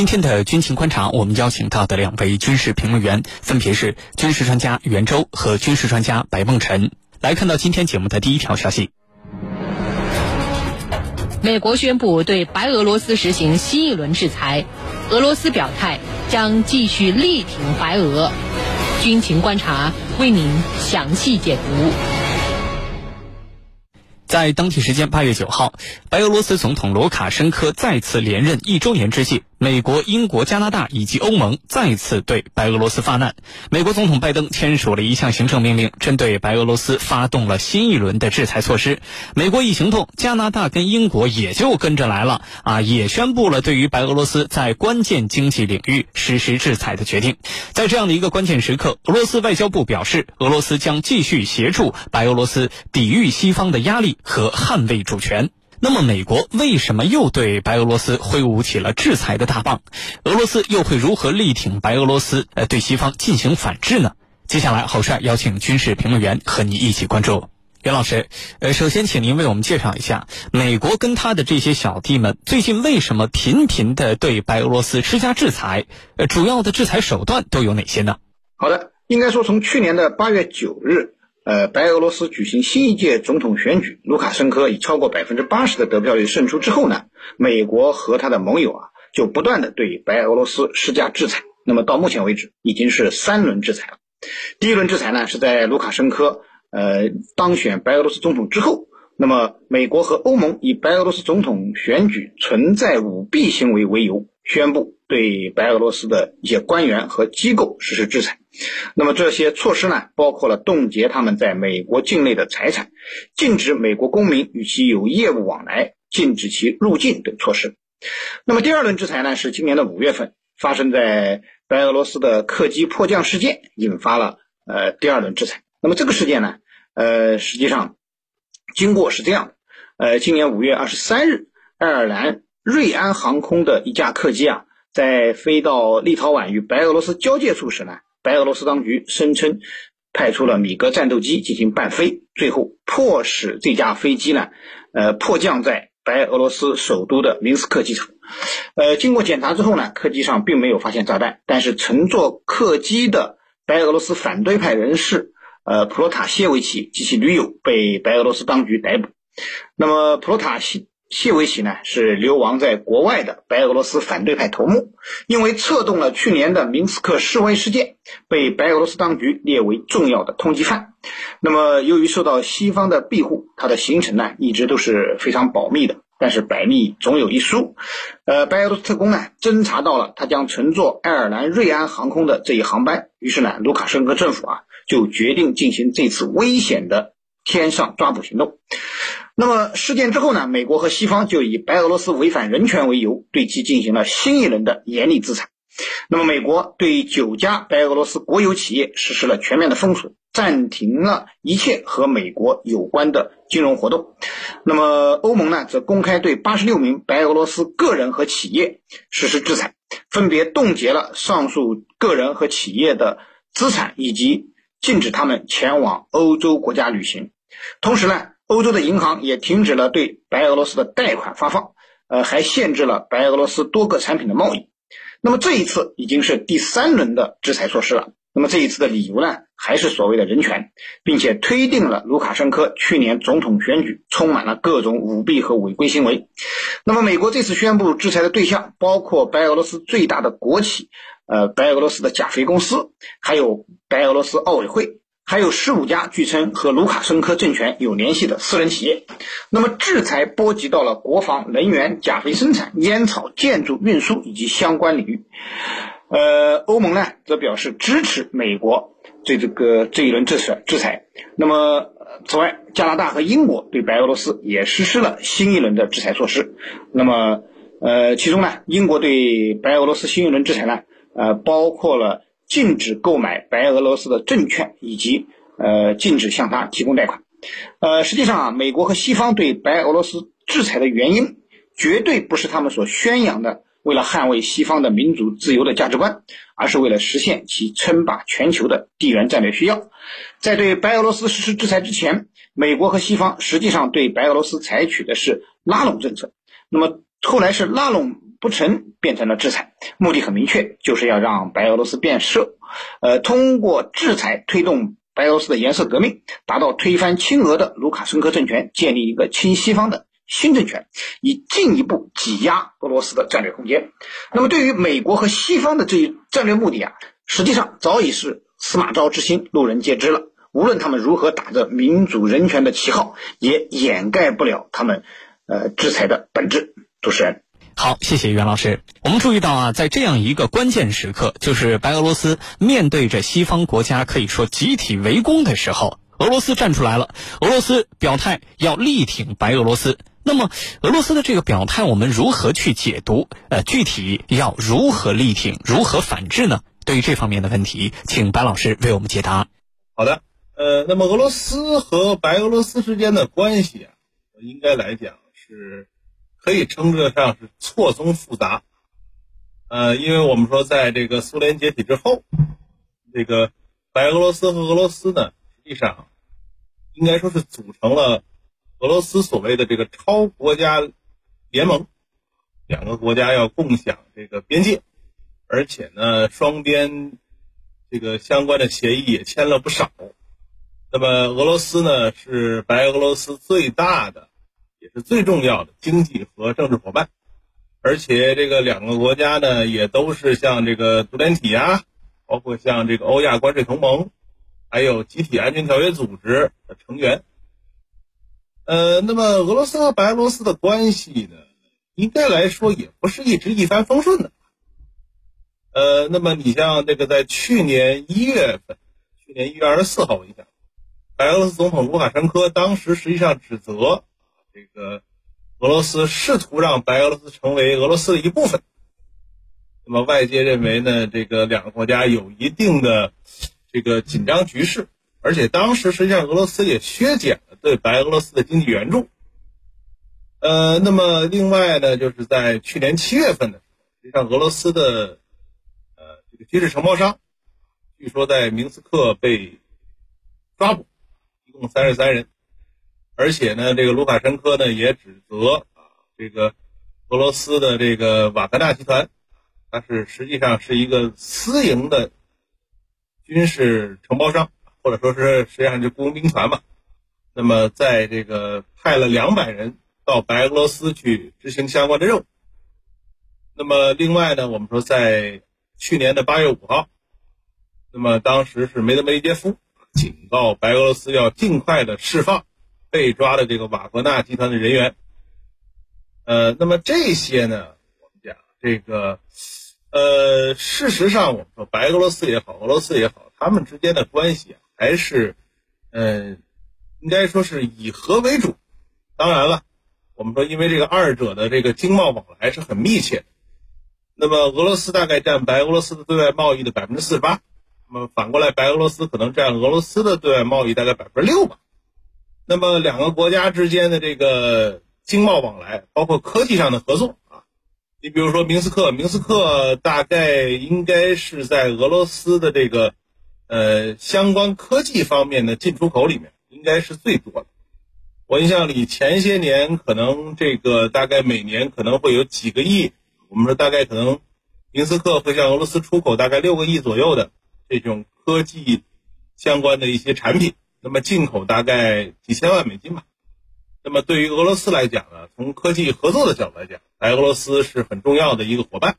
今天的军情观察，我们邀请到的两位军事评论员分别是军事专家袁周和军事专家白梦辰。来看到今天节目的第一条消息：美国宣布对白俄罗斯实行新一轮制裁，俄罗斯表态将继续力挺白俄。军情观察为您详细解读。在当地时间八月九号，白俄罗斯总统罗卡申科再次连任一周年之际。美国、英国、加拿大以及欧盟再次对白俄罗斯发难。美国总统拜登签署了一项行政命令，针对白俄罗斯发动了新一轮的制裁措施。美国一行动，加拿大跟英国也就跟着来了啊，也宣布了对于白俄罗斯在关键经济领域实施制裁的决定。在这样的一个关键时刻，俄罗斯外交部表示，俄罗斯将继续协助白俄罗斯抵御西方的压力和捍卫主权。那么，美国为什么又对白俄罗斯挥舞起了制裁的大棒？俄罗斯又会如何力挺白俄罗斯，呃，对西方进行反制呢？接下来，郝帅邀请军事评论员和你一起关注。袁老师，呃，首先请您为我们介绍一下，美国跟他的这些小弟们最近为什么频频的对白俄罗斯施加制裁？呃，主要的制裁手段都有哪些呢？好的，应该说从去年的八月九日。呃，白俄罗斯举行新一届总统选举，卢卡申科以超过百分之八十的得票率胜出之后呢，美国和他的盟友啊，就不断的对白俄罗斯施加制裁。那么到目前为止，已经是三轮制裁了。第一轮制裁呢，是在卢卡申科呃当选白俄罗斯总统之后，那么美国和欧盟以白俄罗斯总统选举存在舞弊行为为由，宣布对白俄罗斯的一些官员和机构实施制裁。那么这些措施呢，包括了冻结他们在美国境内的财产，禁止美国公民与其有业务往来，禁止其入境等措施。那么第二轮制裁呢，是今年的五月份发生在白俄罗斯的客机迫降事件，引发了呃第二轮制裁。那么这个事件呢，呃实际上经过是这样的，呃今年五月二十三日，爱尔兰瑞安航空的一架客机啊，在飞到立陶宛与白俄罗斯交界处时呢。白俄罗斯当局声称，派出了米格战斗机进行伴飞，最后迫使这架飞机呢，呃，迫降在白俄罗斯首都的明斯克机场。呃，经过检查之后呢，客机上并没有发现炸弹，但是乘坐客机的白俄罗斯反对派人士，呃，普罗塔谢维奇及其女友被白俄罗斯当局逮捕。那么，普罗塔谢。谢维奇呢是流亡在国外的白俄罗斯反对派头目，因为策动了去年的明斯克示威事件，被白俄罗斯当局列为重要的通缉犯。那么，由于受到西方的庇护，他的行程呢一直都是非常保密的。但是百密总有一疏，呃，白俄罗斯特工呢侦查到了他将乘坐爱尔兰瑞安航空的这一航班，于是呢，卢卡申科政府啊就决定进行这次危险的天上抓捕行动。那么事件之后呢？美国和西方就以白俄罗斯违反人权为由，对其进行了新一轮的严厉制裁。那么，美国对九家白俄罗斯国有企业实施了全面的封锁，暂停了一切和美国有关的金融活动。那么，欧盟呢，则公开对八十六名白俄罗斯个人和企业实施制裁，分别冻结了上述个人和企业的资产，以及禁止他们前往欧洲国家旅行。同时呢，欧洲的银行也停止了对白俄罗斯的贷款发放，呃，还限制了白俄罗斯多个产品的贸易。那么这一次已经是第三轮的制裁措施了。那么这一次的理由呢，还是所谓的人权，并且推定了卢卡申科去年总统选举充满了各种舞弊和违规行为。那么美国这次宣布制裁的对象包括白俄罗斯最大的国企，呃，白俄罗斯的钾肥公司，还有白俄罗斯奥委会。还有十五家据称和卢卡申科政权有联系的私人企业，那么制裁波及到了国防、能源、钾肥生产、烟草、建筑、运输以及相关领域。呃，欧盟呢则表示支持美国对这个这一轮制裁制裁。那么，此外，加拿大和英国对白俄罗斯也实施了新一轮的制裁措施。那么，呃，其中呢，英国对白俄罗斯新一轮制裁呢，呃，包括了。禁止购买白俄罗斯的证券，以及呃禁止向他提供贷款。呃，实际上啊，美国和西方对白俄罗斯制裁的原因，绝对不是他们所宣扬的为了捍卫西方的民主自由的价值观，而是为了实现其称霸全球的地缘战略需要。在对白俄罗斯实施制裁之前，美国和西方实际上对白俄罗斯采取的是拉拢政策。那么后来是拉拢不成变成了制裁，目的很明确，就是要让白俄罗斯变色，呃，通过制裁推动白俄罗斯的颜色革命，达到推翻亲俄的卢卡申科政权，建立一个亲西方的新政权，以进一步挤压俄罗斯的战略空间。那么，对于美国和西方的这一战略目的啊，实际上早已是司马昭之心，路人皆知了。无论他们如何打着民主人权的旗号，也掩盖不了他们，呃，制裁的本质。主持人，好，谢谢袁老师。我们注意到啊，在这样一个关键时刻，就是白俄罗斯面对着西方国家可以说集体围攻的时候，俄罗斯站出来了。俄罗斯表态要力挺白俄罗斯。那么，俄罗斯的这个表态，我们如何去解读？呃，具体要如何力挺，如何反制呢？对于这方面的问题，请白老师为我们解答。好的。呃，那么俄罗斯和白俄罗斯之间的关系啊，应该来讲是可以称得上是错综复杂。呃，因为我们说，在这个苏联解体之后，这个白俄罗斯和俄罗斯呢，实际上应该说是组成了俄罗斯所谓的这个超国家联盟，两个国家要共享这个边界，而且呢，双边这个相关的协议也签了不少。那么俄罗斯呢是白俄罗斯最大的，也是最重要的经济和政治伙伴，而且这个两个国家呢也都是像这个独联体啊，包括像这个欧亚关税同盟，还有集体安全条约组织的成员。呃，那么俄罗斯和白俄罗斯的关系呢，应该来说也不是一直一帆风顺的。呃，那么你像这个在去年一月份，去年一月二十四号，我印象。白俄罗斯总统卢卡申科当时实际上指责这个俄罗斯试图让白俄罗斯成为俄罗斯的一部分。那么外界认为呢，这个两个国家有一定的这个紧张局势，而且当时实际上俄罗斯也削减了对白俄罗斯的经济援助。呃，那么另外呢，就是在去年七月份的时候，实际上俄罗斯的呃这个军事承包商，据说在明斯克被抓捕。一共三十三人，而且呢，这个卢卡申科呢也指责啊，这个俄罗斯的这个瓦格纳集团，它是实际上是一个私营的军事承包商，或者说是实际上就雇佣兵团嘛。那么，在这个派了两百人到白俄罗斯去执行相关的任务。那么，另外呢，我们说在去年的八月五号，那么当时是梅德韦杰夫。警告白俄罗斯要尽快的释放被抓的这个瓦格纳集团的人员。呃，那么这些呢，我们讲这个，呃，事实上我们说白俄罗斯也好，俄罗斯也好，他们之间的关系啊，还是，嗯，应该说是以和为主。当然了，我们说因为这个二者的这个经贸往来是很密切，那么俄罗斯大概占白俄罗斯的对外贸易的百分之四十八。那么反过来，白俄罗斯可能占俄罗斯的对外贸易大概百分之六吧。那么两个国家之间的这个经贸往来，包括科技上的合作啊，你比如说明斯克，明斯克大概应该是在俄罗斯的这个呃相关科技方面的进出口里面，应该是最多的。我印象里前些年可能这个大概每年可能会有几个亿，我们说大概可能明斯克会向俄罗斯出口大概六个亿左右的。这种科技相关的一些产品，那么进口大概几千万美金吧。那么对于俄罗斯来讲呢，从科技合作的角度来讲，白俄罗斯是很重要的一个伙伴。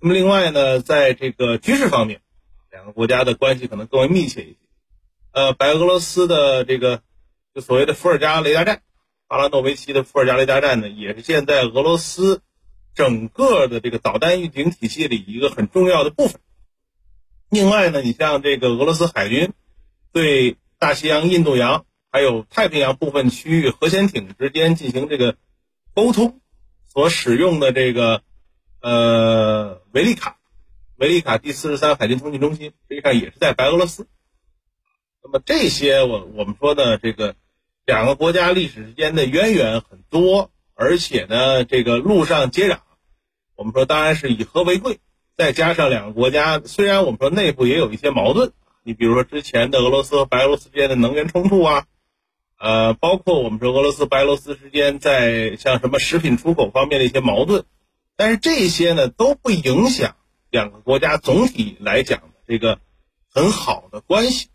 那么另外呢，在这个军事方面，两个国家的关系可能更为密切一些。呃，白俄罗斯的这个就所谓的伏尔加雷达站，巴拉诺维奇的伏尔加雷达站呢，也是现在俄罗斯整个的这个导弹预警体系里一个很重要的部分。另外呢，你像这个俄罗斯海军对大西洋、印度洋还有太平洋部分区域核潜艇之间进行这个沟通所使用的这个呃维利卡，维利卡第四十三海军通信中心实际上也是在白俄罗斯。那么这些我我们说的这个两个国家历史之间的渊源很多，而且呢这个陆上接壤，我们说当然是以和为贵。再加上两个国家，虽然我们说内部也有一些矛盾，你比如说之前的俄罗斯和白俄罗斯之间的能源冲突啊，呃，包括我们说俄罗斯白俄罗斯之间在像什么食品出口方面的一些矛盾，但是这些呢都不影响两个国家总体来讲的这个很好的关系。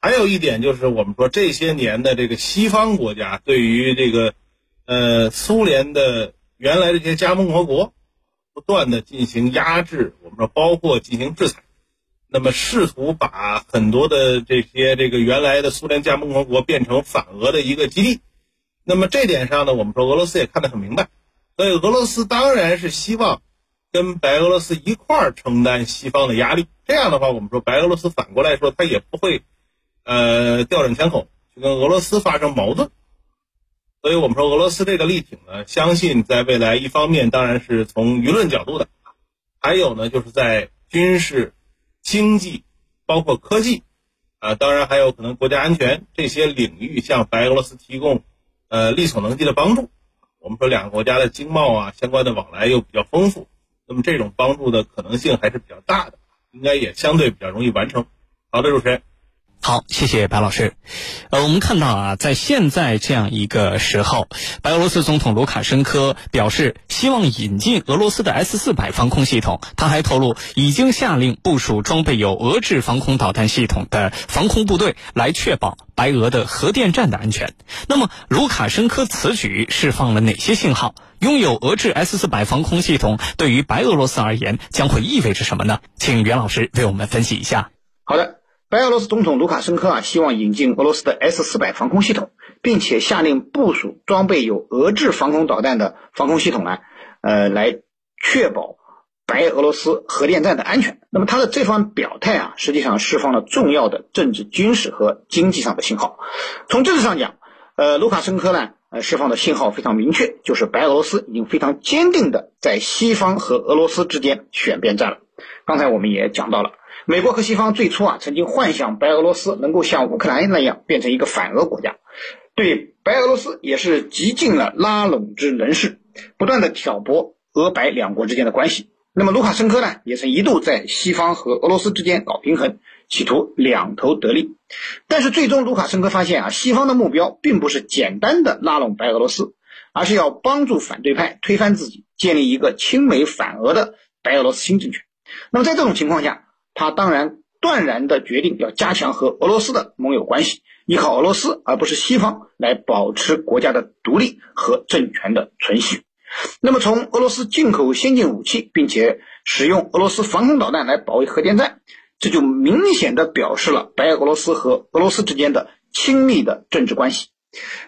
还有一点就是，我们说这些年的这个西方国家对于这个呃苏联的原来这些加盟共和国不断的进行压制，我们说包括进行制裁，那么试图把很多的这些这个原来的苏联加盟共和国变成反俄的一个基地。那么这点上呢，我们说俄罗斯也看得很明白。所以俄罗斯当然是希望跟白俄罗斯一块儿承担西方的压力。这样的话，我们说白俄罗斯反过来说，他也不会，呃，调转枪口去跟俄罗斯发生矛盾。所以我们说俄罗斯这个力挺呢，相信在未来，一方面当然是从舆论角度的，还有呢就是在军事、经济，包括科技，啊，当然还有可能国家安全这些领域，向白俄罗斯提供呃力所能及的帮助。我们说两个国家的经贸啊相关的往来又比较丰富，那么这种帮助的可能性还是比较大的，应该也相对比较容易完成。好的，主持人。好，谢谢白老师。呃，我们看到啊，在现在这样一个时候，白俄罗斯总统卢卡申科表示希望引进俄罗斯的 S 四百防空系统。他还透露，已经下令部署装备有俄制防空导弹系统的防空部队，来确保白俄的核电站的安全。那么，卢卡申科此举释放了哪些信号？拥有俄制 S 四百防空系统对于白俄罗斯而言将会意味着什么呢？请袁老师为我们分析一下。好的。白俄罗斯总统卢卡申科啊，希望引进俄罗斯的 S 四百防空系统，并且下令部署装备有俄制防空导弹的防空系统呢，呃，来确保白俄罗斯核电站的安全。那么他的这番表态啊，实际上释放了重要的政治、军事和经济上的信号。从政治上讲，呃，卢卡申科呢，呃，释放的信号非常明确，就是白俄罗斯已经非常坚定的在西方和俄罗斯之间选边站了。刚才我们也讲到了。美国和西方最初啊，曾经幻想白俄罗斯能够像乌克兰那样变成一个反俄国家，对白俄罗斯也是极尽了拉拢之能事，不断的挑拨俄白两国之间的关系。那么卢卡申科呢，也曾一度在西方和俄罗斯之间搞平衡，企图两头得利。但是最终卢卡申科发现啊，西方的目标并不是简单的拉拢白俄罗斯，而是要帮助反对派推翻自己，建立一个亲美反俄的白俄罗斯新政权。那么在这种情况下，他当然断然的决定要加强和俄罗斯的盟友关系，依靠俄罗斯而不是西方来保持国家的独立和政权的存续。那么，从俄罗斯进口先进武器，并且使用俄罗斯防空导弹来保卫核电站，这就明显的表示了白俄罗斯和俄罗斯之间的亲密的政治关系。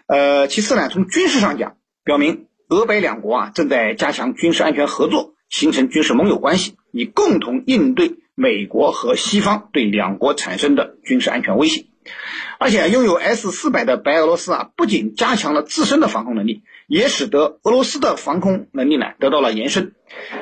呃，其次呢，从军事上讲，表明俄白两国啊正在加强军事安全合作，形成军事盟友关系，以共同应对。美国和西方对两国产生的军事安全威胁，而且拥有 S 四百的白俄罗斯啊，不仅加强了自身的防空能力，也使得俄罗斯的防空能力呢得到了延伸。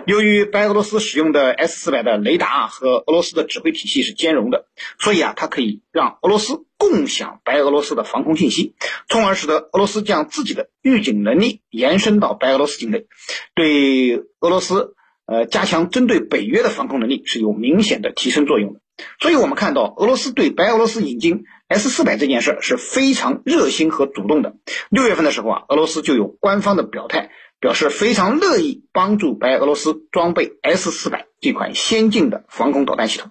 由于白俄罗斯使用的 S 四百的雷达和俄罗斯的指挥体系是兼容的，所以啊，它可以让俄罗斯共享白俄罗斯的防空信息，从而使得俄罗斯将自己的预警能力延伸到白俄罗斯境内，对俄罗斯。呃，加强针对北约的防空能力是有明显的提升作用的，所以我们看到俄罗斯对白俄罗斯引进 S 四百这件事是非常热心和主动的。六月份的时候啊，俄罗斯就有官方的表态，表示非常乐意帮助白俄罗斯装备 S 四百这款先进的防空导弹系统。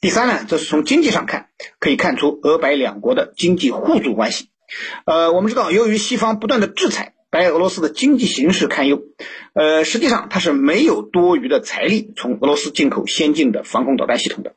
第三呢，这是从经济上看，可以看出俄白两国的经济互助关系。呃，我们知道，由于西方不断的制裁。白俄罗斯的经济形势堪忧，呃，实际上它是没有多余的财力从俄罗斯进口先进的防空导弹系统的。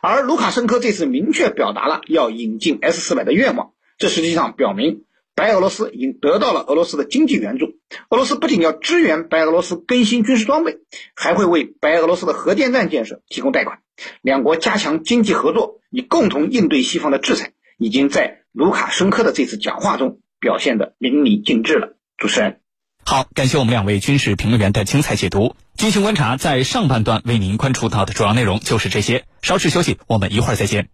而卢卡申科这次明确表达了要引进 S 四百的愿望，这实际上表明白俄罗斯已经得到了俄罗斯的经济援助。俄罗斯不仅要支援白俄罗斯更新军事装备，还会为白俄罗斯的核电站建设提供贷款。两国加强经济合作，以共同应对西方的制裁，已经在卢卡申科的这次讲话中表现得淋漓尽致了。主持人，好，感谢我们两位军事评论员的精彩解读。军情观察在上半段为您关注到的主要内容就是这些。稍事休息，我们一会儿再见。